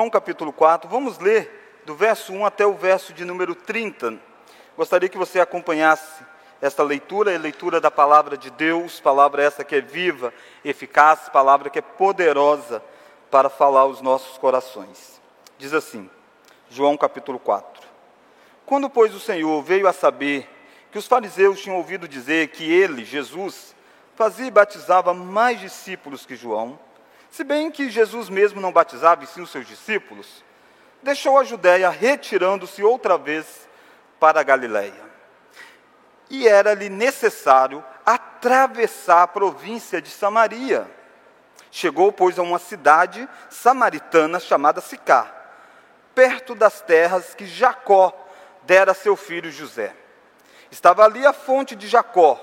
João capítulo 4, vamos ler do verso 1 até o verso de número 30. Gostaria que você acompanhasse esta leitura, a leitura da palavra de Deus, palavra essa que é viva, eficaz, palavra que é poderosa para falar aos nossos corações. Diz assim, João capítulo 4. Quando, pois, o Senhor veio a saber que os fariseus tinham ouvido dizer que ele, Jesus, fazia e batizava mais discípulos que João, se bem que Jesus mesmo não batizava, e sim os seus discípulos, deixou a Judéia, retirando-se outra vez para a Galiléia. E era-lhe necessário atravessar a província de Samaria. Chegou, pois, a uma cidade samaritana chamada Sicá, perto das terras que Jacó dera a seu filho José. Estava ali a fonte de Jacó.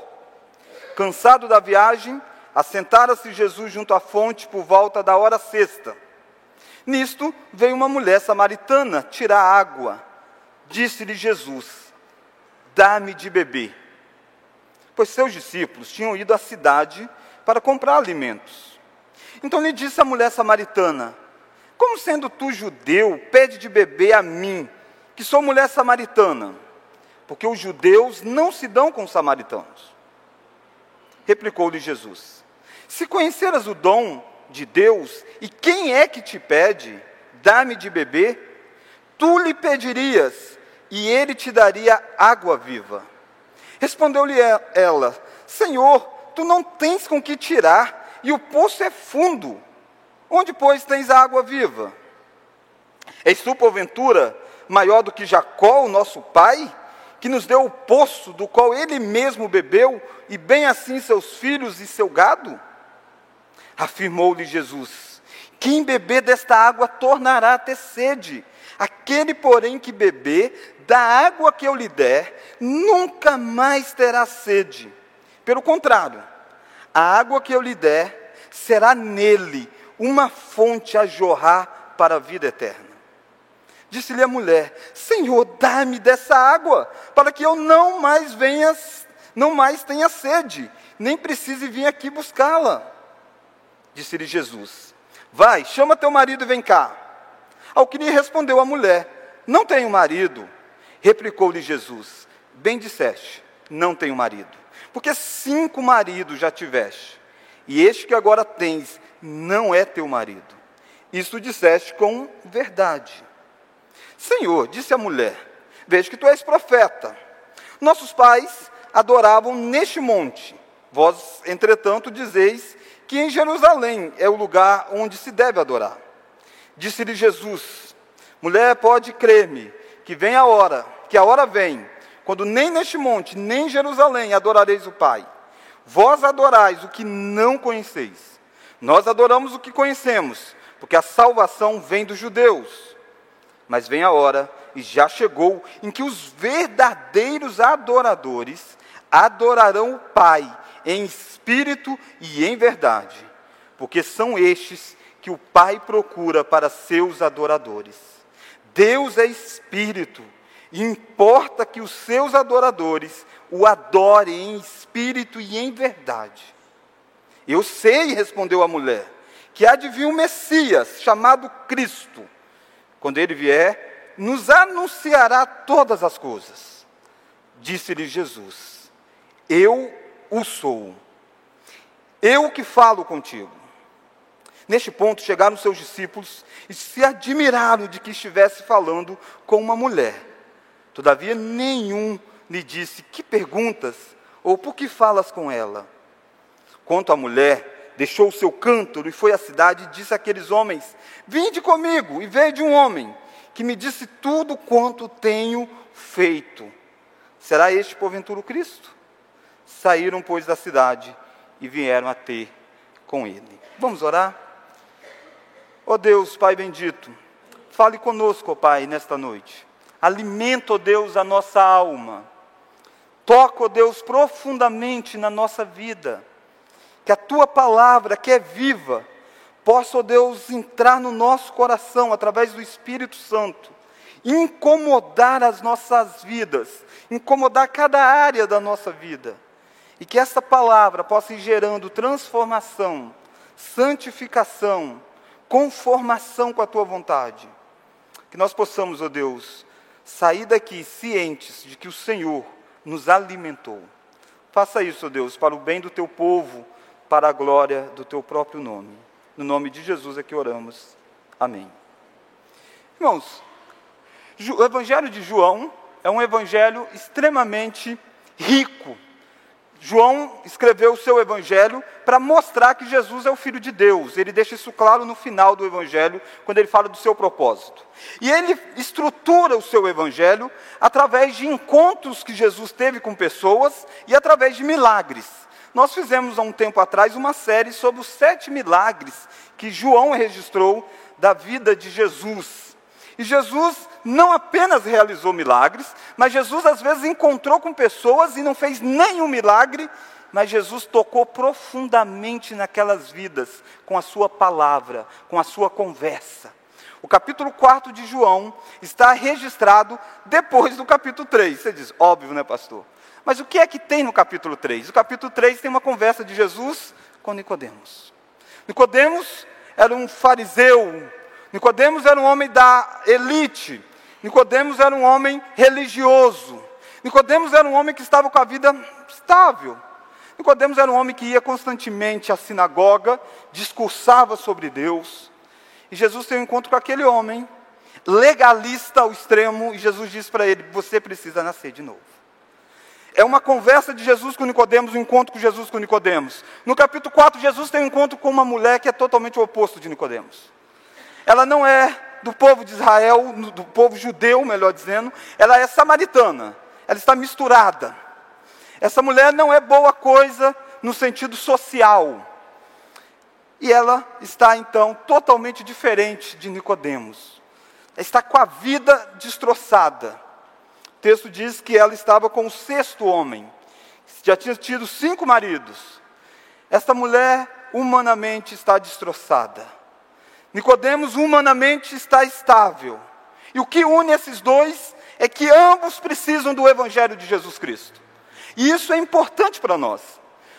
Cansado da viagem, Assentara-se Jesus junto à fonte por volta da hora sexta. Nisto veio uma mulher samaritana tirar água. Disse-lhe Jesus: Dá-me de beber. Pois seus discípulos tinham ido à cidade para comprar alimentos. Então lhe disse a mulher samaritana: Como sendo tu judeu, pede de beber a mim, que sou mulher samaritana? Porque os judeus não se dão com os samaritanos. Replicou-lhe Jesus: se conheceras o dom de Deus, e quem é que te pede, dá-me de beber, tu lhe pedirias, e ele te daria água viva. Respondeu-lhe ela: Senhor, tu não tens com que tirar, e o poço é fundo. Onde, pois, tens a água viva? És tu, porventura, maior do que Jacó, o nosso pai, que nos deu o poço do qual ele mesmo bebeu, e bem assim seus filhos e seu gado? Afirmou-lhe Jesus: Quem beber desta água tornará a ter sede. Aquele, porém, que beber da água que eu lhe der, nunca mais terá sede. Pelo contrário, a água que eu lhe der será nele uma fonte a jorrar para a vida eterna. Disse-lhe a mulher: Senhor, dá-me dessa água, para que eu não mais venha, não mais tenha sede, nem precise vir aqui buscá-la. Disse-lhe Jesus: Vai, chama teu marido e vem cá. Ao que lhe respondeu a mulher: Não tenho marido. Replicou-lhe Jesus: Bem disseste, não tenho marido. Porque cinco maridos já tiveste, e este que agora tens não é teu marido. Isto disseste com verdade. Senhor, disse a mulher: Vejo que tu és profeta. Nossos pais adoravam neste monte. Vós, entretanto, dizeis que em Jerusalém é o lugar onde se deve adorar. Disse-lhe Jesus: Mulher, pode crer-me, que vem a hora, que a hora vem, quando nem neste monte, nem em Jerusalém adorareis o Pai. Vós adorais o que não conheceis. Nós adoramos o que conhecemos, porque a salvação vem dos judeus. Mas vem a hora, e já chegou, em que os verdadeiros adoradores adorarão o Pai em espírito e em verdade, porque são estes que o Pai procura para seus adoradores. Deus é espírito, e importa que os seus adoradores o adorem em espírito e em verdade. Eu sei, respondeu a mulher, que há de vir um Messias chamado Cristo. Quando ele vier, nos anunciará todas as coisas. Disse-lhe Jesus: Eu o sou. Eu que falo contigo. Neste ponto chegaram seus discípulos e se admiraram de que estivesse falando com uma mulher. Todavia, nenhum lhe disse: Que perguntas? Ou por que falas com ela? Quanto à mulher, deixou o seu cântaro e foi à cidade e disse àqueles homens: Vinde comigo e veja um homem que me disse tudo quanto tenho feito. Será este, porventura, o Cristo? Saíram, pois, da cidade e vieram a ter com ele. Vamos orar? Ó oh Deus, Pai bendito, fale conosco, ó Pai, nesta noite. Alimenta, ó Deus, a nossa alma. Toca, ó Deus, profundamente na nossa vida. Que a tua palavra, que é viva, possa, ó Deus, entrar no nosso coração através do Espírito Santo, incomodar as nossas vidas, incomodar cada área da nossa vida e que essa palavra possa ir gerando transformação, santificação, conformação com a tua vontade. Que nós possamos, ó oh Deus, sair daqui cientes de que o Senhor nos alimentou. Faça isso, ó oh Deus, para o bem do teu povo, para a glória do teu próprio nome. No nome de Jesus é que oramos. Amém. Irmãos, o Evangelho de João é um evangelho extremamente rico João escreveu o seu evangelho para mostrar que Jesus é o Filho de Deus. Ele deixa isso claro no final do evangelho, quando ele fala do seu propósito. E ele estrutura o seu evangelho através de encontros que Jesus teve com pessoas e através de milagres. Nós fizemos há um tempo atrás uma série sobre os sete milagres que João registrou da vida de Jesus. E Jesus não apenas realizou milagres, mas Jesus às vezes encontrou com pessoas e não fez nenhum milagre, mas Jesus tocou profundamente naquelas vidas com a sua palavra, com a sua conversa. O capítulo 4 de João está registrado depois do capítulo 3. Você diz, óbvio, né, pastor? Mas o que é que tem no capítulo 3? O capítulo 3 tem uma conversa de Jesus com Nicodemos. Nicodemos era um fariseu Nicodemos era um homem da elite. Nicodemos era um homem religioso. Nicodemos era um homem que estava com a vida estável. Nicodemos era um homem que ia constantemente à sinagoga, discursava sobre Deus. E Jesus tem um encontro com aquele homem, legalista ao extremo, e Jesus diz para ele: Você precisa nascer de novo. É uma conversa de Jesus com Nicodemos, um encontro com Jesus com Nicodemos. No capítulo 4, Jesus tem um encontro com uma mulher que é totalmente o oposto de Nicodemos. Ela não é do povo de Israel, do povo judeu, melhor dizendo, ela é samaritana. Ela está misturada. Essa mulher não é boa coisa no sentido social. E ela está então totalmente diferente de Nicodemos. Está com a vida destroçada. O texto diz que ela estava com o sexto homem. Já tinha tido cinco maridos. Esta mulher humanamente está destroçada. Nicodemos humanamente está estável. E o que une esses dois é que ambos precisam do evangelho de Jesus Cristo. E isso é importante para nós.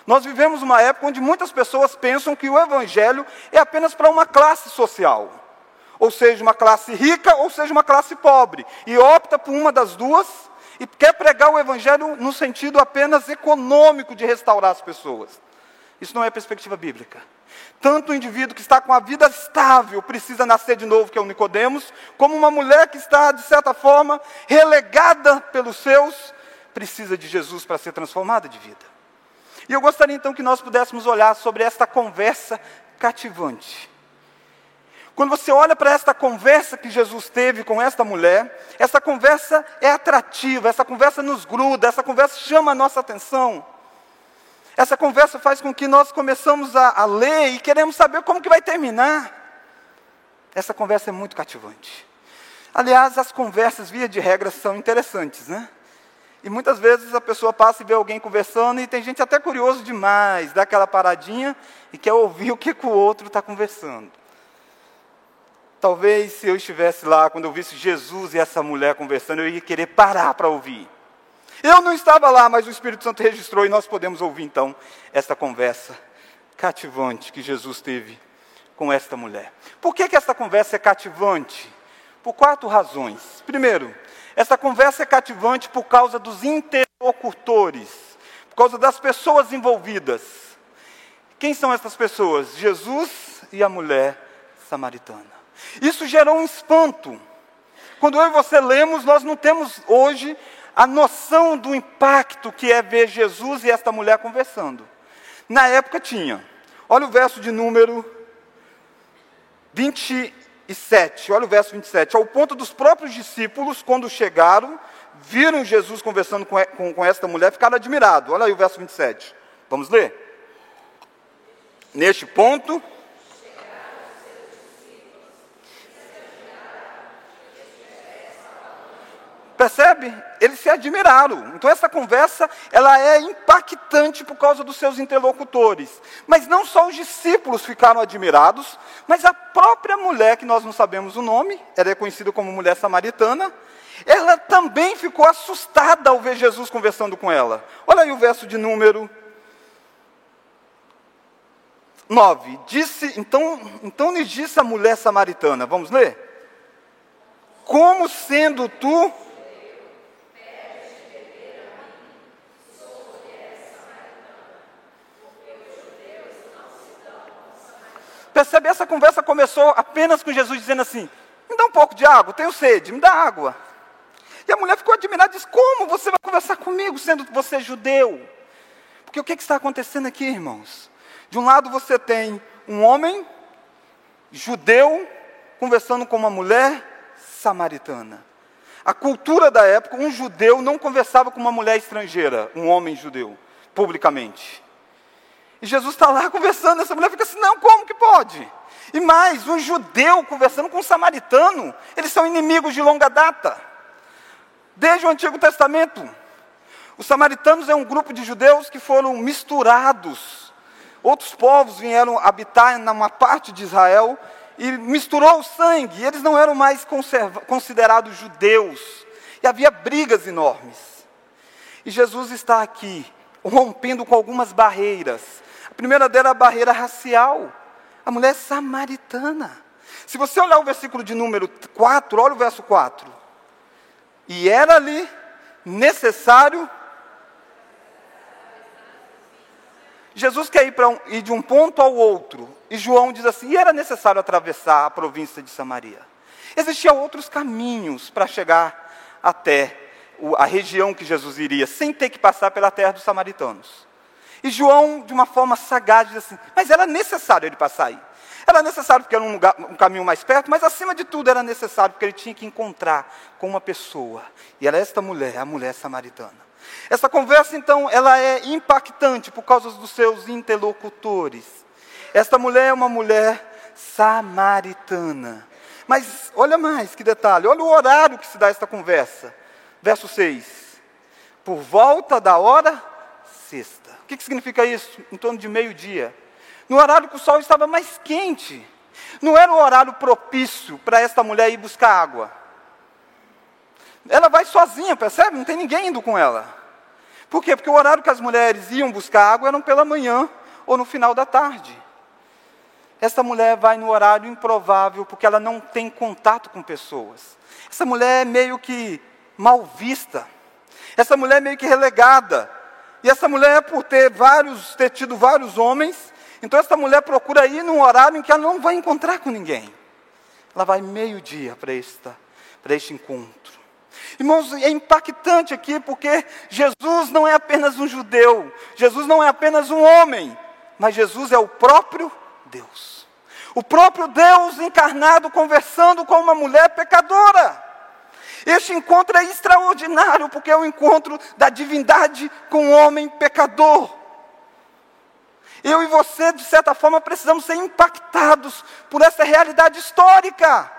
Nós vivemos uma época onde muitas pessoas pensam que o evangelho é apenas para uma classe social. Ou seja, uma classe rica, ou seja, uma classe pobre. E opta por uma das duas e quer pregar o evangelho no sentido apenas econômico de restaurar as pessoas. Isso não é perspectiva bíblica. Tanto o indivíduo que está com a vida estável precisa nascer de novo, que é o Nicodemos, como uma mulher que está, de certa forma, relegada pelos seus, precisa de Jesus para ser transformada de vida. E eu gostaria então que nós pudéssemos olhar sobre esta conversa cativante. Quando você olha para esta conversa que Jesus teve com esta mulher, essa conversa é atrativa, essa conversa nos gruda, essa conversa chama a nossa atenção. Essa conversa faz com que nós começamos a, a ler e queremos saber como que vai terminar. Essa conversa é muito cativante. Aliás, as conversas, via de regra, são interessantes, né? E muitas vezes a pessoa passa e vê alguém conversando e tem gente até curioso demais, dá aquela paradinha e quer ouvir o que, que o outro está conversando. Talvez se eu estivesse lá, quando eu visse Jesus e essa mulher conversando, eu ia querer parar para ouvir. Eu não estava lá, mas o Espírito Santo registrou e nós podemos ouvir então esta conversa cativante que Jesus teve com esta mulher. Por que, que essa conversa é cativante? Por quatro razões. Primeiro, essa conversa é cativante por causa dos interlocutores, por causa das pessoas envolvidas. Quem são essas pessoas? Jesus e a mulher samaritana. Isso gerou um espanto. Quando eu e você lemos, nós não temos hoje a noção do impacto que é ver Jesus e esta mulher conversando. Na época tinha. Olha o verso de número 27. Olha o verso 27. Ao ponto dos próprios discípulos, quando chegaram, viram Jesus conversando com, com, com esta mulher, ficaram admirados. Olha aí o verso 27. Vamos ler? Neste ponto, Percebe? Eles se admiraram. Então essa conversa, ela é impactante por causa dos seus interlocutores. Mas não só os discípulos ficaram admirados, mas a própria mulher, que nós não sabemos o nome, ela é conhecida como mulher samaritana, ela também ficou assustada ao ver Jesus conversando com ela. Olha aí o verso de número 9. Disse, então, então lhe disse a mulher samaritana, vamos ler? Como sendo tu Percebe? Essa conversa começou apenas com Jesus dizendo assim: Me dá um pouco de água, tenho sede, me dá água. E a mulher ficou admirada e disse: Como você vai conversar comigo, sendo que você é judeu? Porque o que, que está acontecendo aqui, irmãos? De um lado você tem um homem judeu conversando com uma mulher samaritana. A cultura da época, um judeu não conversava com uma mulher estrangeira, um homem judeu, publicamente. E Jesus está lá conversando, essa mulher fica assim: não, como que pode? E mais, um judeu conversando com um samaritano, eles são inimigos de longa data. Desde o Antigo Testamento. Os samaritanos é um grupo de judeus que foram misturados. Outros povos vieram habitar numa parte de Israel e misturou o sangue. E eles não eram mais considerados judeus. E havia brigas enormes. E Jesus está aqui, rompendo com algumas barreiras primeira dela é a barreira racial. A mulher é samaritana. Se você olhar o versículo de número 4, olha o verso 4. E era ali necessário. Jesus quer ir, um, ir de um ponto ao outro. E João diz assim: e era necessário atravessar a província de Samaria. Existiam outros caminhos para chegar até a região que Jesus iria, sem ter que passar pela terra dos samaritanos. E João, de uma forma sagaz, diz assim: Mas era necessário ele passar aí. Era necessário porque era um, lugar, um, caminho mais perto, mas acima de tudo era necessário porque ele tinha que encontrar com uma pessoa. E era esta mulher, a mulher samaritana. Essa conversa, então, ela é impactante por causa dos seus interlocutores. Esta mulher é uma mulher samaritana. Mas olha mais que detalhe, olha o horário que se dá esta conversa. Verso 6. Por volta da hora sexta. O que, que significa isso? Em torno de meio-dia. No horário que o sol estava mais quente. Não era o horário propício para esta mulher ir buscar água. Ela vai sozinha, percebe? Não tem ninguém indo com ela. Por quê? Porque o horário que as mulheres iam buscar água era pela manhã ou no final da tarde. Essa mulher vai no horário improvável porque ela não tem contato com pessoas. Essa mulher é meio que mal vista. Essa mulher é meio que relegada. E essa mulher, por ter vários, ter tido vários homens, então essa mulher procura ir num horário em que ela não vai encontrar com ninguém. Ela vai meio-dia para para este encontro. Irmãos, é impactante aqui porque Jesus não é apenas um judeu, Jesus não é apenas um homem, mas Jesus é o próprio Deus. O próprio Deus encarnado conversando com uma mulher pecadora. Este encontro é extraordinário, porque é o encontro da divindade com o homem pecador. Eu e você, de certa forma, precisamos ser impactados por essa realidade histórica.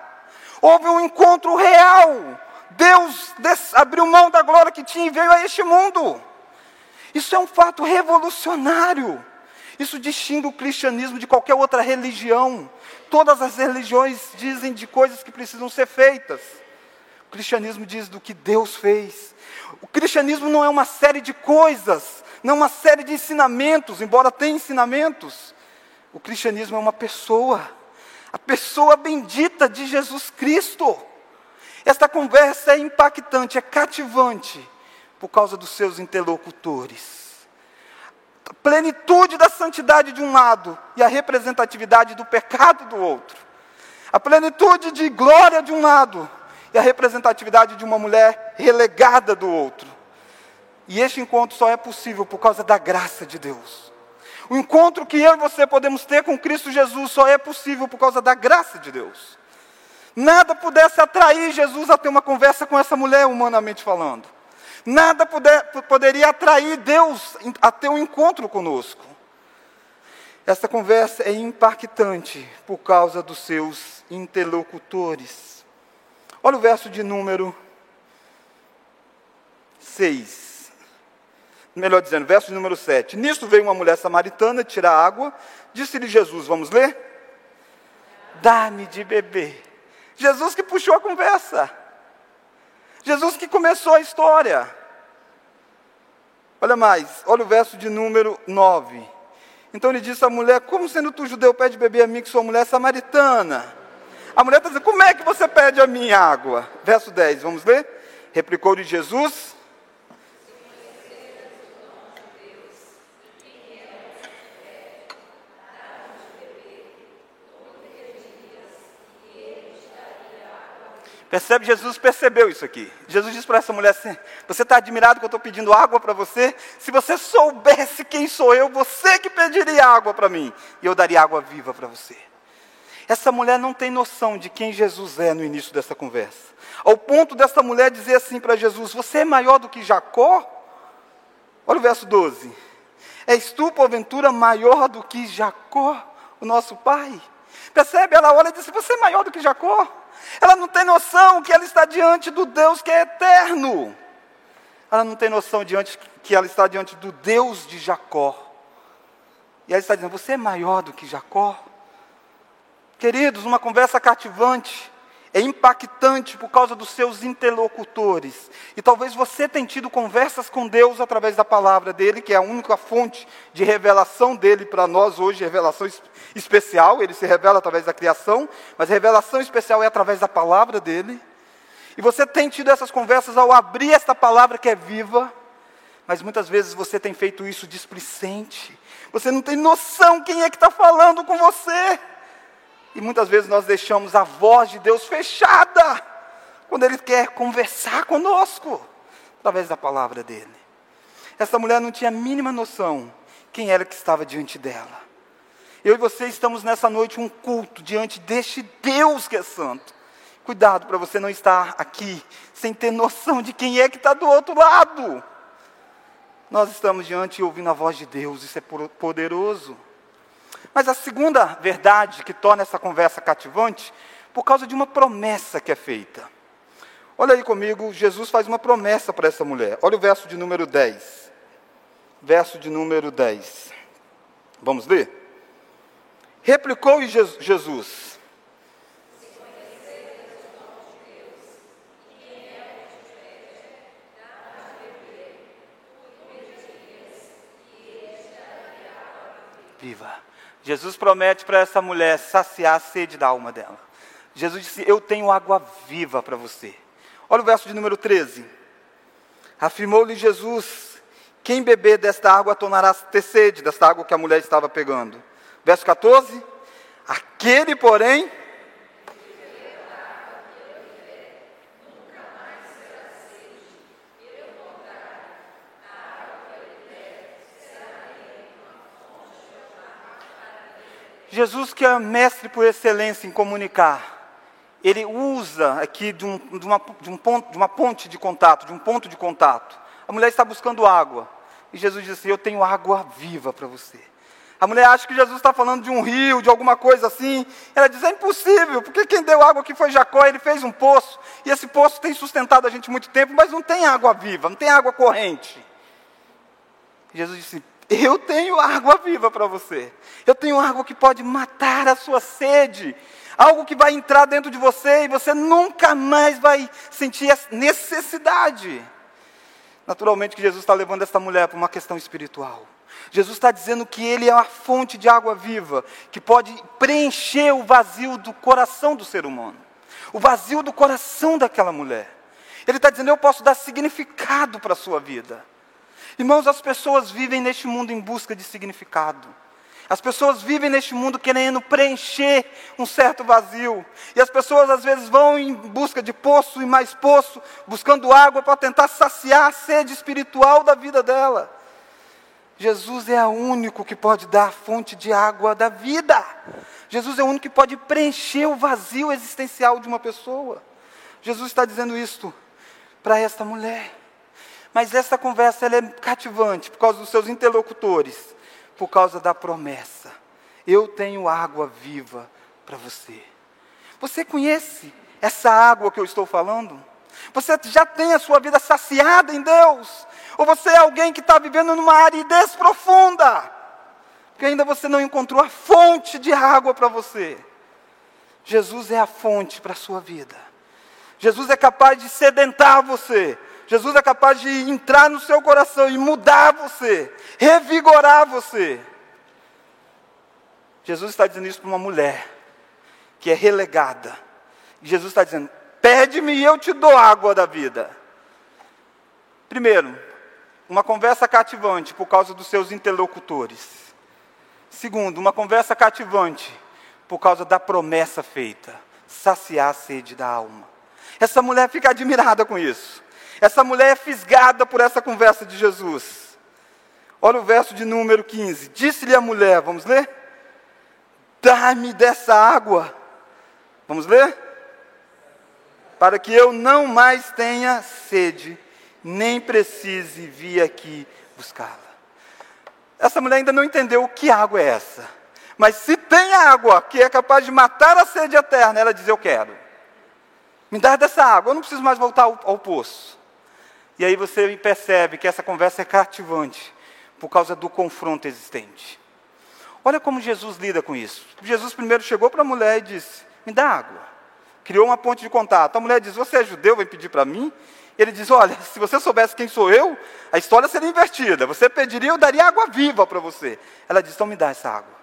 Houve um encontro real. Deus abriu mão da glória que tinha e veio a este mundo. Isso é um fato revolucionário. Isso distingue o cristianismo de qualquer outra religião. Todas as religiões dizem de coisas que precisam ser feitas. O cristianismo diz do que Deus fez. O cristianismo não é uma série de coisas, não é uma série de ensinamentos, embora tenha ensinamentos. O cristianismo é uma pessoa, a pessoa bendita de Jesus Cristo. Esta conversa é impactante, é cativante, por causa dos seus interlocutores. A plenitude da santidade de um lado e a representatividade do pecado do outro. A plenitude de glória de um lado e a representatividade de uma mulher relegada do outro. E este encontro só é possível por causa da graça de Deus. O encontro que eu e você podemos ter com Cristo Jesus só é possível por causa da graça de Deus. Nada pudesse atrair Jesus a ter uma conversa com essa mulher, humanamente falando. Nada puder, poderia atrair Deus a ter um encontro conosco. Essa conversa é impactante por causa dos seus interlocutores. Olha o verso de número 6. Melhor dizendo, verso de número 7. Nisto veio uma mulher samaritana tirar água. Disse-lhe Jesus, vamos ler? Dá-me de beber. Jesus que puxou a conversa. Jesus que começou a história. Olha mais, olha o verso de número 9. Então ele disse à mulher: Como sendo tu judeu, pede beber a mim, que sou mulher samaritana? A mulher está dizendo: Como é que você pede a mim água? Verso 10, vamos ler? Replicou-lhe Jesus: Percebe? Jesus percebeu isso aqui. Jesus disse para essa mulher assim: Você está admirado que eu estou pedindo água para você? Se você soubesse quem sou eu, você que pediria água para mim, e eu daria água viva para você. Essa mulher não tem noção de quem Jesus é no início dessa conversa. Ao ponto dessa mulher dizer assim para Jesus: Você é maior do que Jacó? Olha o verso 12. És tu, porventura, maior do que Jacó, o nosso pai? Percebe? Ela olha e diz: Você é maior do que Jacó? Ela não tem noção que ela está diante do Deus que é eterno. Ela não tem noção diante que ela está diante do Deus de Jacó. E ela está dizendo: Você é maior do que Jacó? Queridos, uma conversa cativante é impactante por causa dos seus interlocutores. E talvez você tenha tido conversas com Deus através da palavra dele, que é a única fonte de revelação dele para nós hoje, revelação especial. Ele se revela através da criação, mas revelação especial é através da palavra dele. E você tem tido essas conversas ao abrir esta palavra que é viva, mas muitas vezes você tem feito isso displicente. Você não tem noção quem é que está falando com você. E muitas vezes nós deixamos a voz de Deus fechada, quando Ele quer conversar conosco, através da palavra dEle. Essa mulher não tinha a mínima noção quem era que estava diante dela. Eu e você estamos nessa noite um culto diante deste Deus que é santo. Cuidado para você não estar aqui sem ter noção de quem é que está do outro lado. Nós estamos diante e ouvindo a voz de Deus, isso é poderoso. Mas a segunda verdade que torna essa conversa cativante, por causa de uma promessa que é feita. Olha aí comigo, Jesus faz uma promessa para essa mulher. Olha o verso de número 10. Verso de número 10. Vamos ler? Replicou Jesus: Viva. Jesus promete para essa mulher saciar a sede da alma dela. Jesus disse: Eu tenho água viva para você. Olha o verso de número 13. Afirmou-lhe Jesus: Quem beber desta água tornará a ter sede, desta água que a mulher estava pegando. Verso 14. Aquele, porém, Jesus, que é mestre por excelência em comunicar, ele usa aqui de, um, de, uma, de, um ponto, de uma ponte de contato, de um ponto de contato. A mulher está buscando água. E Jesus diz assim: Eu tenho água viva para você. A mulher acha que Jesus está falando de um rio, de alguma coisa assim. Ela diz: É impossível, porque quem deu água aqui foi Jacó, ele fez um poço. E esse poço tem sustentado a gente muito tempo, mas não tem água viva, não tem água corrente. Jesus disse: eu tenho água viva para você. Eu tenho água que pode matar a sua sede. Algo que vai entrar dentro de você e você nunca mais vai sentir necessidade. Naturalmente que Jesus está levando esta mulher para uma questão espiritual. Jesus está dizendo que Ele é uma fonte de água viva, que pode preencher o vazio do coração do ser humano, o vazio do coração daquela mulher. Ele está dizendo: Eu posso dar significado para a sua vida. Irmãos, as pessoas vivem neste mundo em busca de significado. As pessoas vivem neste mundo querendo preencher um certo vazio. E as pessoas às vezes vão em busca de poço e mais poço, buscando água para tentar saciar a sede espiritual da vida dela. Jesus é o único que pode dar a fonte de água da vida. Jesus é o único que pode preencher o vazio existencial de uma pessoa. Jesus está dizendo isto para esta mulher. Mas essa conversa é cativante por causa dos seus interlocutores, por causa da promessa. Eu tenho água viva para você. Você conhece essa água que eu estou falando? Você já tem a sua vida saciada em Deus? Ou você é alguém que está vivendo numa aridez profunda? Porque ainda você não encontrou a fonte de água para você. Jesus é a fonte para a sua vida. Jesus é capaz de sedentar você, Jesus é capaz de entrar no seu coração e mudar você, revigorar você. Jesus está dizendo isso para uma mulher que é relegada. Jesus está dizendo: pede-me e eu te dou água da vida. Primeiro, uma conversa cativante por causa dos seus interlocutores. Segundo, uma conversa cativante por causa da promessa feita saciar a sede da alma. Essa mulher fica admirada com isso. Essa mulher é fisgada por essa conversa de Jesus. Olha o verso de número 15. Disse-lhe a mulher, vamos ler? Dá-me dessa água. Vamos ler? Para que eu não mais tenha sede nem precise vir aqui buscá-la. Essa mulher ainda não entendeu o que água é essa. Mas se tem água que é capaz de matar a sede eterna, ela diz: Eu quero. Me dá dessa água, eu não preciso mais voltar ao, ao poço. E aí você percebe que essa conversa é cativante por causa do confronto existente. Olha como Jesus lida com isso. Jesus primeiro chegou para a mulher e disse: Me dá água. Criou uma ponte de contato. A mulher diz: Você é judeu, vem pedir para mim? Ele diz: Olha, se você soubesse quem sou eu, a história seria invertida. Você pediria, eu daria água viva para você. Ela diz: Então me dá essa água.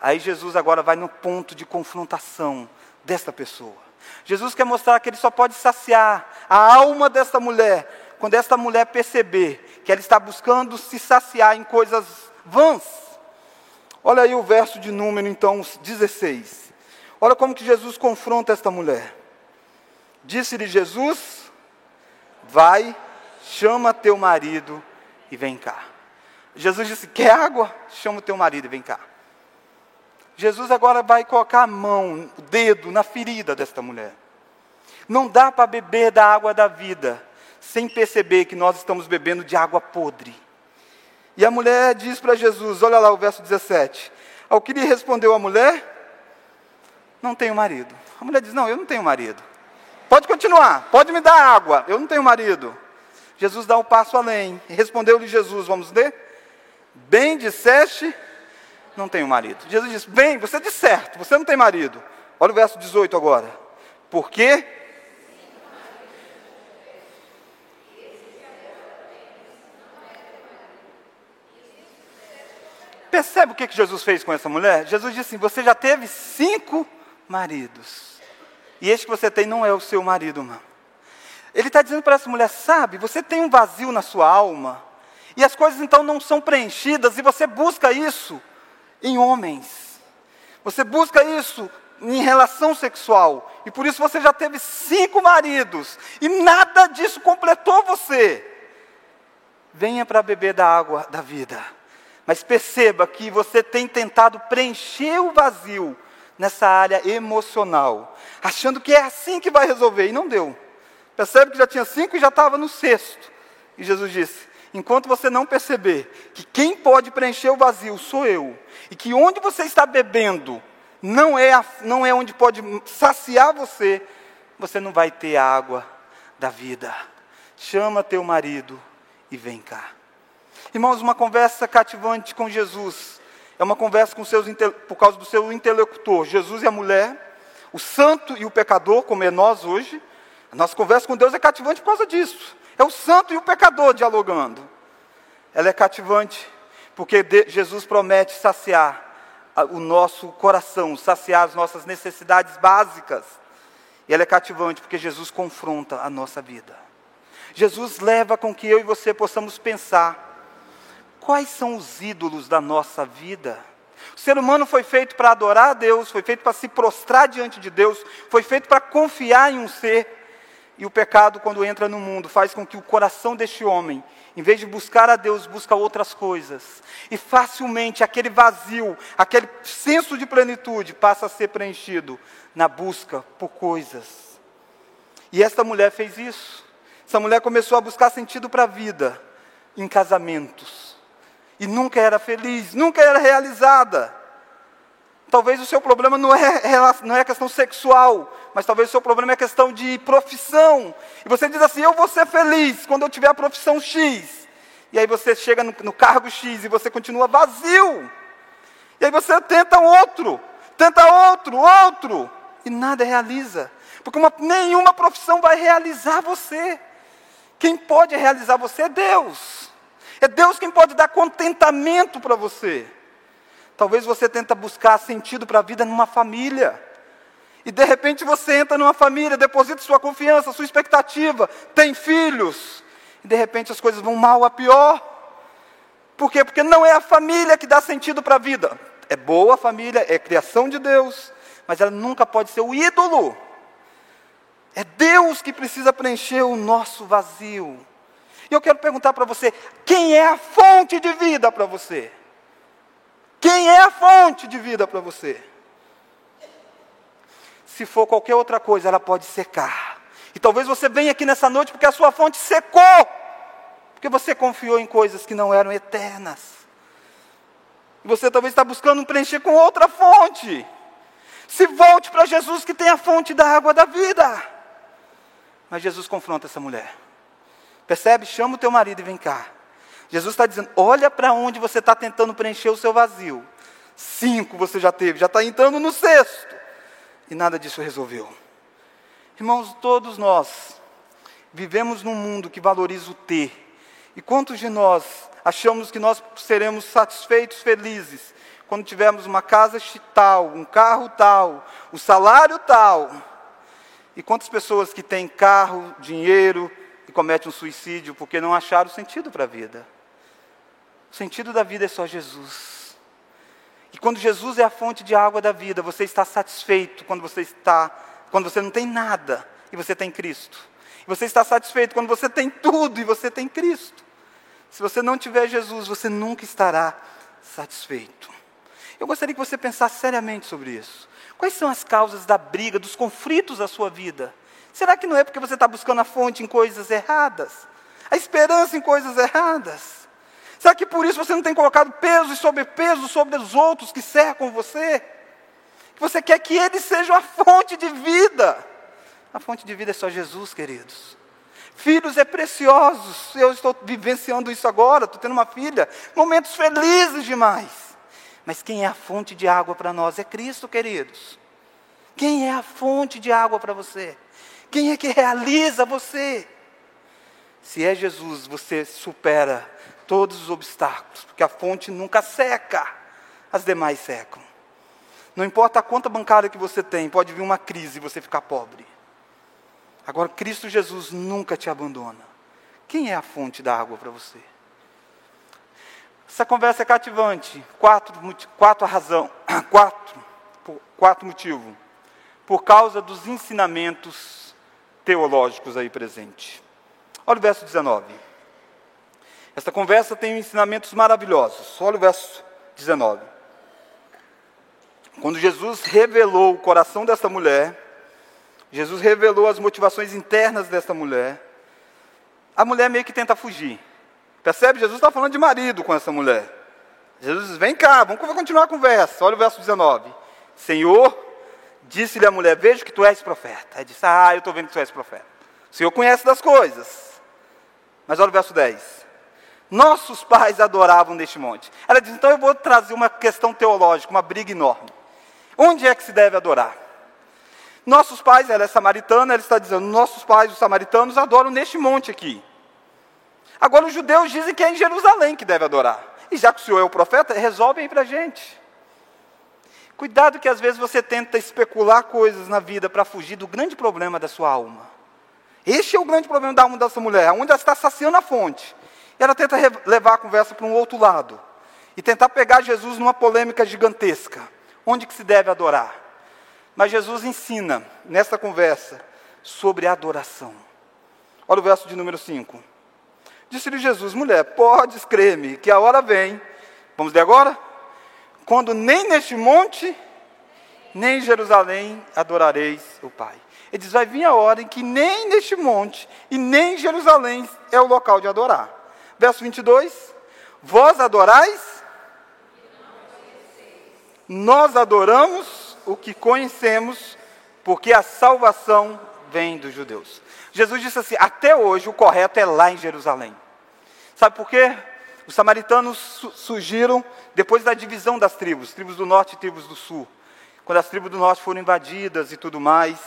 Aí Jesus agora vai no ponto de confrontação desta pessoa. Jesus quer mostrar que ele só pode saciar a alma desta mulher quando esta mulher perceber que ela está buscando se saciar em coisas vãs. Olha aí o verso de número, então, 16. Olha como que Jesus confronta esta mulher. Disse-lhe Jesus: Vai, chama teu marido e vem cá. Jesus disse: Quer água? Chama teu marido e vem cá. Jesus agora vai colocar a mão, o dedo na ferida desta mulher. Não dá para beber da água da vida sem perceber que nós estamos bebendo de água podre. E a mulher diz para Jesus: Olha lá o verso 17. Ao que lhe respondeu a mulher: Não tenho marido. A mulher diz: Não, eu não tenho marido. Pode continuar, pode me dar água, eu não tenho marido. Jesus dá um passo além. Respondeu-lhe Jesus, vamos ler? Bem disseste, não tenho marido. Jesus disse, bem, você disse certo, você não tem marido. Olha o verso 18 agora. Por Percebe o que Jesus fez com essa mulher? Jesus disse assim: Você já teve cinco maridos. E este que você tem não é o seu marido, irmão. Ele está dizendo para essa mulher: sabe, você tem um vazio na sua alma, e as coisas então não são preenchidas, e você busca isso em homens, você busca isso em relação sexual, e por isso você já teve cinco maridos, e nada disso completou você. Venha para beber da água da vida, mas perceba que você tem tentado preencher o vazio nessa área emocional, achando que é assim que vai resolver, e não deu. Percebe que já tinha cinco e já estava no sexto. E Jesus disse: enquanto você não perceber que quem pode preencher o vazio sou eu, e que onde você está bebendo não é, a, não é onde pode saciar você, você não vai ter água da vida. Chama teu marido e vem cá. Irmãos, uma conversa cativante com Jesus é uma conversa com seus, por causa do seu interlocutor, Jesus e a mulher, o santo e o pecador, como é nós hoje. A nossa conversa com Deus é cativante por causa disso. É o santo e o pecador dialogando. Ela é cativante porque Jesus promete saciar o nosso coração, saciar as nossas necessidades básicas. E ela é cativante porque Jesus confronta a nossa vida. Jesus leva com que eu e você possamos pensar Quais são os ídolos da nossa vida? O ser humano foi feito para adorar a Deus, foi feito para se prostrar diante de Deus, foi feito para confiar em um ser. E o pecado, quando entra no mundo, faz com que o coração deste homem, em vez de buscar a Deus, busca outras coisas. E facilmente aquele vazio, aquele senso de plenitude passa a ser preenchido na busca por coisas. E esta mulher fez isso. Essa mulher começou a buscar sentido para a vida em casamentos e nunca era feliz, nunca era realizada. Talvez o seu problema não é, não é questão sexual, mas talvez o seu problema é questão de profissão. E você diz assim: Eu vou ser feliz quando eu tiver a profissão X. E aí você chega no, no cargo X e você continua vazio. E aí você tenta outro, tenta outro, outro, e nada realiza. Porque uma, nenhuma profissão vai realizar você. Quem pode realizar você é Deus. É Deus quem pode dar contentamento para você. Talvez você tenta buscar sentido para a vida numa família. E de repente você entra numa família, deposita sua confiança, sua expectativa, tem filhos, e de repente as coisas vão mal a pior. Por quê? Porque não é a família que dá sentido para a vida. É boa a família, é criação de Deus, mas ela nunca pode ser o ídolo. É Deus que precisa preencher o nosso vazio. E eu quero perguntar para você: quem é a fonte de vida para você? Quem é a fonte de vida para você? Se for qualquer outra coisa, ela pode secar. E talvez você venha aqui nessa noite porque a sua fonte secou. Porque você confiou em coisas que não eram eternas. E você talvez está buscando preencher com outra fonte. Se volte para Jesus que tem a fonte da água da vida. Mas Jesus confronta essa mulher. Percebe? Chama o teu marido e vem cá. Jesus está dizendo: olha para onde você está tentando preencher o seu vazio. Cinco você já teve, já está entrando no sexto. E nada disso resolveu. Irmãos, todos nós vivemos num mundo que valoriza o ter. E quantos de nós achamos que nós seremos satisfeitos, felizes, quando tivermos uma casa tal, um carro tal, o salário tal? E quantas pessoas que têm carro, dinheiro e cometem um suicídio porque não acharam sentido para a vida? O sentido da vida é só Jesus. E quando Jesus é a fonte de água da vida, você está satisfeito quando você está, quando você não tem nada e você tem Cristo. E você está satisfeito quando você tem tudo e você tem Cristo. Se você não tiver Jesus, você nunca estará satisfeito. Eu gostaria que você pensasse seriamente sobre isso. Quais são as causas da briga, dos conflitos da sua vida? Será que não é porque você está buscando a fonte em coisas erradas? A esperança em coisas erradas? Será que por isso você não tem colocado peso e sobrepeso sobre os outros que cercam você? Que você quer que eles sejam a fonte de vida. A fonte de vida é só Jesus, queridos. Filhos é preciosos. Eu estou vivenciando isso agora, estou tendo uma filha. Momentos felizes demais. Mas quem é a fonte de água para nós? É Cristo, queridos. Quem é a fonte de água para você? Quem é que realiza você? Se é Jesus, você supera todos os obstáculos, porque a fonte nunca seca, as demais secam. Não importa a conta bancária que você tem, pode vir uma crise e você ficar pobre. Agora, Cristo Jesus nunca te abandona. Quem é a fonte da água para você? Essa conversa é cativante. Quatro, quatro razão, quatro, quatro motivos. Por causa dos ensinamentos teológicos aí presentes. Olha o verso 19. Esta conversa tem ensinamentos maravilhosos. Olha o verso 19. Quando Jesus revelou o coração desta mulher, Jesus revelou as motivações internas desta mulher, a mulher meio que tenta fugir. Percebe? Jesus está falando de marido com essa mulher. Jesus diz: Vem cá, vamos continuar a conversa. Olha o verso 19. Senhor, disse-lhe a mulher: Vejo que tu és profeta. Aí disse: Ah, eu estou vendo que tu és profeta. O Senhor conhece das coisas. Mas olha o verso 10. Nossos pais adoravam neste monte. Ela diz: então eu vou trazer uma questão teológica, uma briga enorme. Onde é que se deve adorar? Nossos pais, ela é samaritana, ela está dizendo: nossos pais, os samaritanos, adoram neste monte aqui. Agora os judeus dizem que é em Jerusalém que deve adorar. E já que o Senhor é o profeta, resolve aí para a gente. Cuidado que às vezes você tenta especular coisas na vida para fugir do grande problema da sua alma. Este é o grande problema da alma dessa mulher, onde ela está saciando a fonte. E ela tenta levar a conversa para um outro lado. E tentar pegar Jesus numa polêmica gigantesca. Onde que se deve adorar? Mas Jesus ensina, nessa conversa, sobre adoração. Olha o verso de número 5. Disse-lhe Jesus, mulher, podes crer-me que a hora vem. Vamos ler agora? Quando nem neste monte, nem em Jerusalém adorareis o Pai. Ele diz: vai vir a hora em que nem neste monte e nem em Jerusalém é o local de adorar. Verso 22. Vós adorais? Nós adoramos o que conhecemos, porque a salvação vem dos judeus. Jesus disse assim: até hoje o correto é lá em Jerusalém. Sabe por quê? Os samaritanos surgiram depois da divisão das tribos, tribos do norte e tribos do sul. Quando as tribos do norte foram invadidas e tudo mais,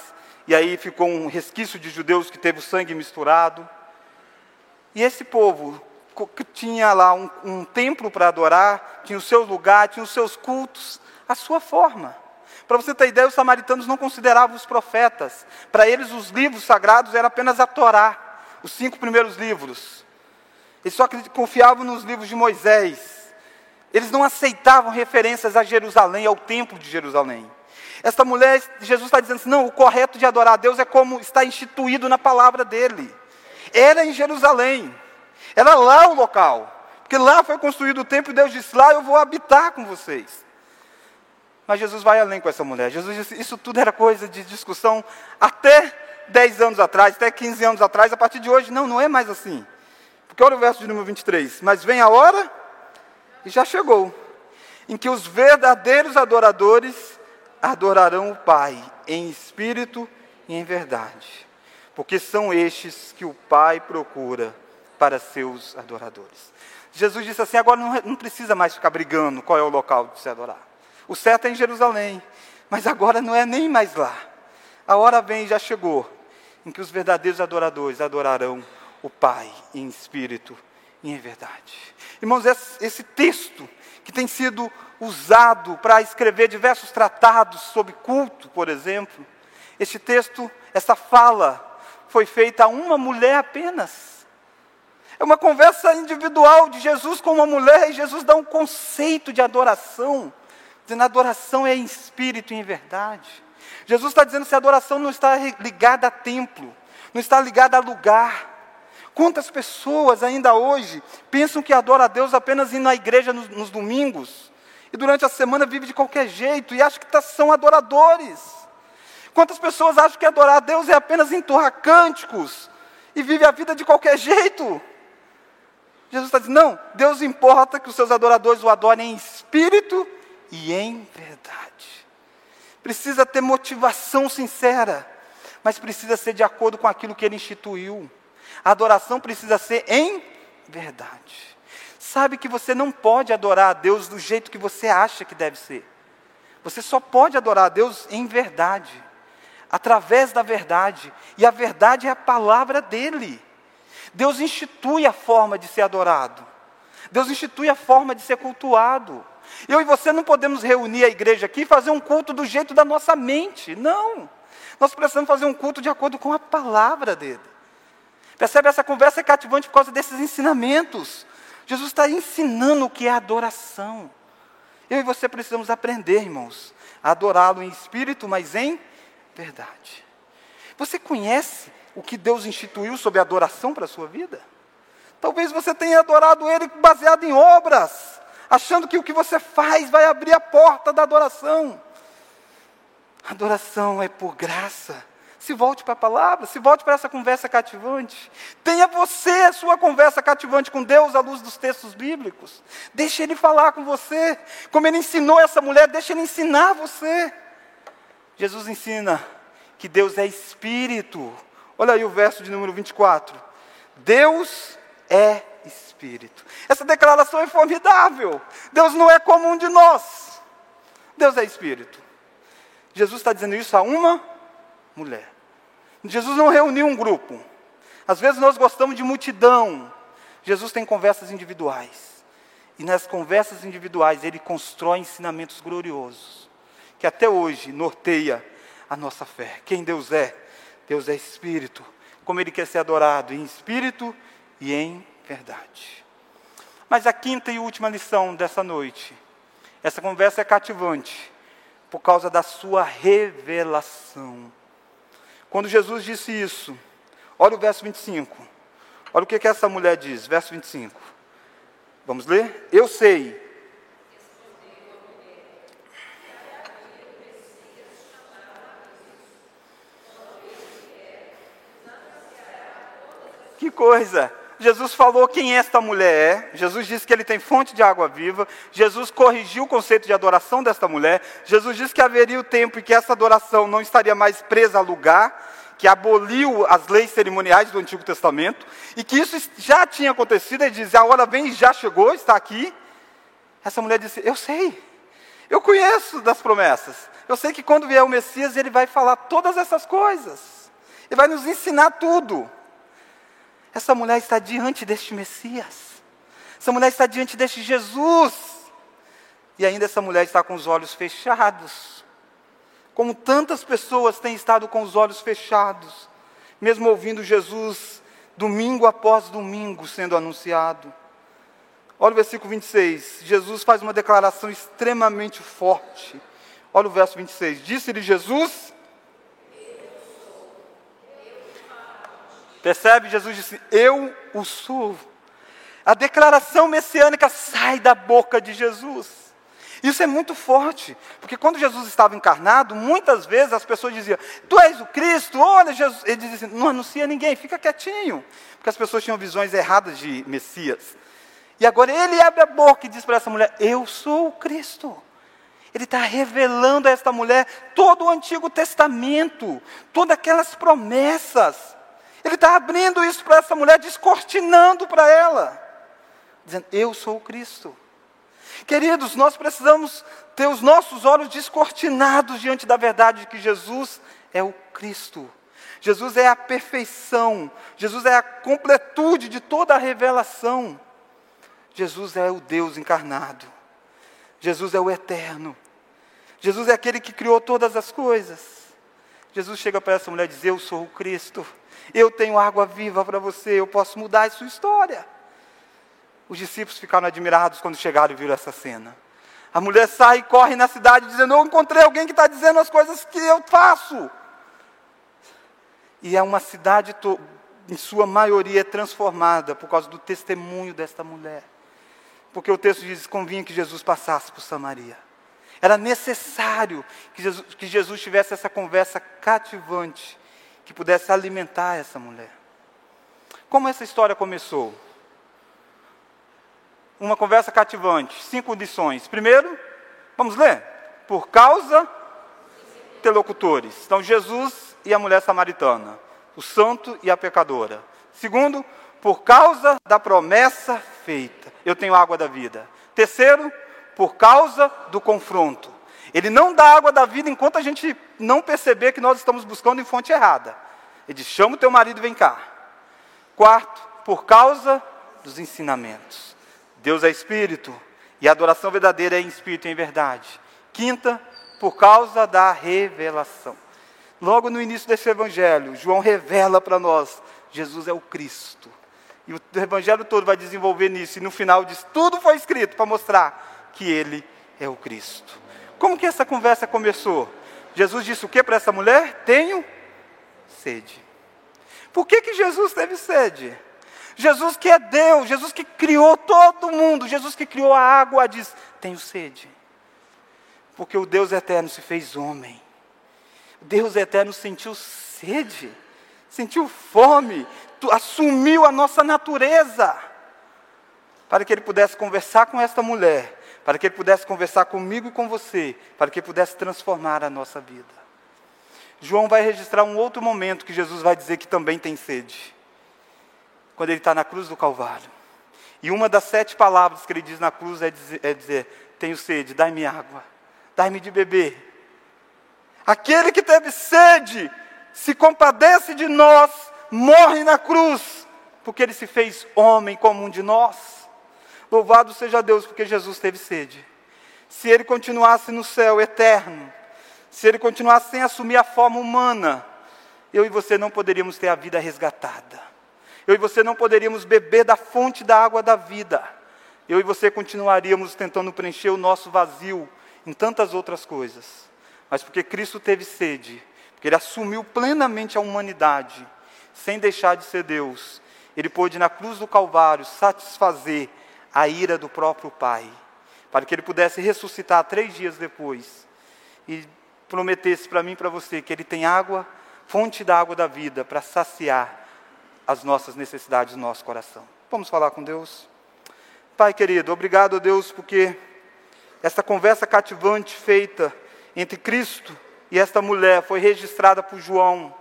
e aí ficou um resquício de judeus que teve o sangue misturado. E esse povo tinha lá um, um templo para adorar, tinha o seu lugar, tinha os seus cultos, a sua forma. Para você ter ideia, os samaritanos não consideravam os profetas. Para eles, os livros sagrados eram apenas a Torá, os cinco primeiros livros. Eles só confiavam nos livros de Moisés. Eles não aceitavam referências a Jerusalém, ao templo de Jerusalém. Esta mulher, Jesus está dizendo assim: não, o correto de adorar a Deus é como está instituído na palavra dele. Era em Jerusalém, era lá o local, porque lá foi construído o templo e Deus disse: lá eu vou habitar com vocês. Mas Jesus vai além com essa mulher. Jesus disse: Isso tudo era coisa de discussão até 10 anos atrás, até 15 anos atrás. A partir de hoje, não, não é mais assim. Porque olha o verso de número 23. Mas vem a hora, e já chegou, em que os verdadeiros adoradores adorarão o Pai em espírito e em verdade. Porque são estes que o Pai procura para seus adoradores. Jesus disse assim: agora não, não precisa mais ficar brigando qual é o local de se adorar. O certo é em Jerusalém, mas agora não é nem mais lá. A hora vem já chegou, em que os verdadeiros adoradores adorarão o Pai em espírito e em verdade. Irmãos, esse texto que tem sido usado para escrever diversos tratados sobre culto, por exemplo, este texto, essa fala, foi feita a uma mulher apenas. É uma conversa individual de Jesus com uma mulher, e Jesus dá um conceito de adoração Dizendo, adoração é em espírito e em verdade. Jesus está dizendo que a adoração não está ligada a templo, não está ligada a lugar. Quantas pessoas ainda hoje pensam que adoram a Deus apenas indo à igreja nos, nos domingos e durante a semana vive de qualquer jeito e acham que tá, são adoradores? Quantas pessoas acham que adorar a Deus é apenas entoar cânticos e vive a vida de qualquer jeito? Jesus está dizendo: não, Deus importa que os seus adoradores o adorem em espírito e em verdade. Precisa ter motivação sincera, mas precisa ser de acordo com aquilo que ele instituiu. A adoração precisa ser em verdade. Sabe que você não pode adorar a Deus do jeito que você acha que deve ser. Você só pode adorar a Deus em verdade, através da verdade, e a verdade é a palavra dele. Deus institui a forma de ser adorado. Deus institui a forma de ser cultuado. Eu e você não podemos reunir a igreja aqui e fazer um culto do jeito da nossa mente. Não. Nós precisamos fazer um culto de acordo com a palavra dele. Percebe? Essa conversa é cativante por causa desses ensinamentos. Jesus está ensinando o que é adoração. Eu e você precisamos aprender, irmãos, a adorá-lo em espírito, mas em verdade. Você conhece o que Deus instituiu sobre adoração para a sua vida? Talvez você tenha adorado Ele baseado em obras, achando que o que você faz vai abrir a porta da adoração. Adoração é por graça. Se volte para a palavra, se volte para essa conversa cativante. Tenha você a sua conversa cativante com Deus à luz dos textos bíblicos. Deixe Ele falar com você. Como Ele ensinou essa mulher, deixe Ele ensinar você. Jesus ensina que Deus é Espírito. Olha aí o verso de número 24. Deus é Espírito. Essa declaração é formidável. Deus não é como um de nós. Deus é Espírito. Jesus está dizendo isso a uma mulher. Jesus não reuniu um grupo. Às vezes nós gostamos de multidão. Jesus tem conversas individuais. E nas conversas individuais ele constrói ensinamentos gloriosos, que até hoje norteia a nossa fé. Quem Deus é? Deus é espírito. Como ele quer ser adorado em espírito e em verdade. Mas a quinta e última lição dessa noite. Essa conversa é cativante por causa da sua revelação. Quando Jesus disse isso, olha o verso 25. Olha o que, que essa mulher diz, verso 25. Vamos ler? Eu sei. Que coisa! Jesus falou quem esta mulher é, Jesus disse que ele tem fonte de água viva, Jesus corrigiu o conceito de adoração desta mulher, Jesus disse que haveria o tempo em que essa adoração não estaria mais presa a lugar, que aboliu as leis cerimoniais do Antigo Testamento, e que isso já tinha acontecido, ele diz, a hora vem e já chegou, está aqui. Essa mulher disse, eu sei, eu conheço das promessas, eu sei que quando vier o Messias ele vai falar todas essas coisas, ele vai nos ensinar tudo. Essa mulher está diante deste Messias. Essa mulher está diante deste Jesus. E ainda essa mulher está com os olhos fechados. Como tantas pessoas têm estado com os olhos fechados, mesmo ouvindo Jesus domingo após domingo sendo anunciado. Olha o versículo 26. Jesus faz uma declaração extremamente forte. Olha o verso 26. Disse-lhe Jesus. Percebe? Jesus disse: Eu o sou. A declaração messiânica sai da boca de Jesus. Isso é muito forte, porque quando Jesus estava encarnado, muitas vezes as pessoas diziam: Tu és o Cristo, olha, Jesus. Ele dizia assim: Não anuncia ninguém, fica quietinho, porque as pessoas tinham visões erradas de Messias. E agora ele abre a boca e diz para essa mulher: Eu sou o Cristo. Ele está revelando a esta mulher todo o Antigo Testamento, todas aquelas promessas. Ele está abrindo isso para essa mulher, descortinando para ela, dizendo: Eu sou o Cristo. Queridos, nós precisamos ter os nossos olhos descortinados diante da verdade de que Jesus é o Cristo. Jesus é a perfeição, Jesus é a completude de toda a revelação. Jesus é o Deus encarnado. Jesus é o eterno. Jesus é aquele que criou todas as coisas. Jesus chega para essa mulher e diz: Eu sou o Cristo. Eu tenho água viva para você. Eu posso mudar a sua história. Os discípulos ficaram admirados quando chegaram e viram essa cena. A mulher sai e corre na cidade dizendo: Eu encontrei alguém que está dizendo as coisas que eu faço. E é uma cidade, em sua maioria, transformada por causa do testemunho desta mulher. Porque o texto diz: convinha que Jesus passasse por Samaria. Era necessário que Jesus, que Jesus tivesse essa conversa cativante, que pudesse alimentar essa mulher. Como essa história começou? uma conversa cativante. Cinco lições. Primeiro, vamos ler? Por causa interlocutores. Então, Jesus e a mulher samaritana, o santo e a pecadora. Segundo, por causa da promessa feita. Eu tenho água da vida. Terceiro, por causa do confronto. Ele não dá água da vida enquanto a gente não perceber que nós estamos buscando em fonte errada. Ele diz: chama o teu marido e vem cá. Quarto, por causa dos ensinamentos. Deus é espírito e a adoração verdadeira é em espírito e em verdade. Quinta, por causa da revelação. Logo no início desse evangelho, João revela para nós: Jesus é o Cristo. E o evangelho todo vai desenvolver nisso. E no final diz: tudo foi escrito para mostrar que ele é o Cristo. Como que essa conversa começou? Jesus disse o que para essa mulher? Tenho sede. Por que, que Jesus teve sede? Jesus que é Deus, Jesus que criou todo mundo, Jesus que criou a água, diz: Tenho sede. Porque o Deus eterno se fez homem. Deus eterno sentiu sede, sentiu fome, assumiu a nossa natureza, para que ele pudesse conversar com esta mulher, para que ele pudesse conversar comigo e com você, para que ele pudesse transformar a nossa vida. João vai registrar um outro momento que Jesus vai dizer que também tem sede quando ele está na cruz do Calvário. E uma das sete palavras que ele diz na cruz é dizer: é dizer Tenho sede, dai-me água, dai-me de beber. Aquele que teve sede se compadece de nós, morre na cruz, porque ele se fez homem como um de nós. Louvado seja Deus, porque Jesus teve sede. Se ele continuasse no céu eterno, se ele continuasse sem assumir a forma humana, eu e você não poderíamos ter a vida resgatada. Eu e você não poderíamos beber da fonte da água da vida. Eu e você continuaríamos tentando preencher o nosso vazio em tantas outras coisas. Mas porque Cristo teve sede, porque Ele assumiu plenamente a humanidade, sem deixar de ser Deus, Ele pôde na cruz do Calvário satisfazer a ira do próprio Pai, para que Ele pudesse ressuscitar três dias depois e prometesse para mim e para você que Ele tem água, fonte da água da vida, para saciar as nossas necessidades nosso coração. Vamos falar com Deus? Pai querido, obrigado a Deus porque esta conversa cativante feita entre Cristo e esta mulher foi registrada por João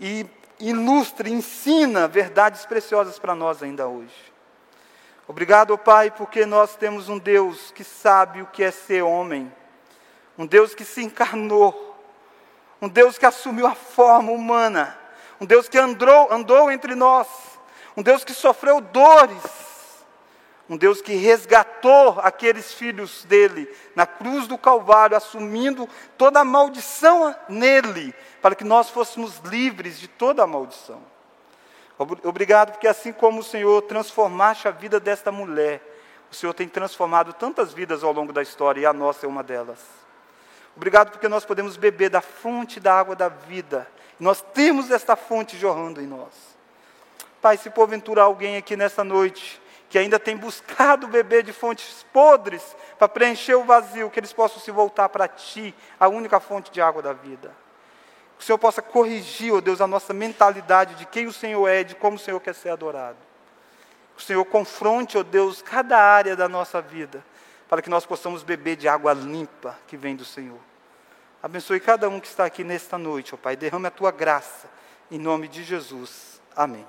e ilustra, ensina verdades preciosas para nós ainda hoje. Obrigado, Pai, porque nós temos um Deus que sabe o que é ser homem, um Deus que se encarnou, um Deus que assumiu a forma humana. Um Deus que andou, andou entre nós, um Deus que sofreu dores, Um Deus que resgatou aqueles filhos dele na cruz do Calvário, assumindo toda a maldição nele, para que nós fôssemos livres de toda a maldição. Obrigado, porque assim como o Senhor transformaste a vida desta mulher, o Senhor tem transformado tantas vidas ao longo da história e a nossa é uma delas. Obrigado porque nós podemos beber da fonte da água da vida. Nós temos esta fonte jorrando em nós. Pai, se porventura alguém aqui nessa noite que ainda tem buscado beber de fontes podres para preencher o vazio, que eles possam se voltar para Ti, a única fonte de água da vida. O Senhor possa corrigir, ó oh Deus, a nossa mentalidade de quem o Senhor é, de como o Senhor quer ser adorado. Que o Senhor confronte, ó oh Deus, cada área da nossa vida, para que nós possamos beber de água limpa que vem do Senhor. Abençoe cada um que está aqui nesta noite, ó oh Pai. Derrame a tua graça, em nome de Jesus. Amém.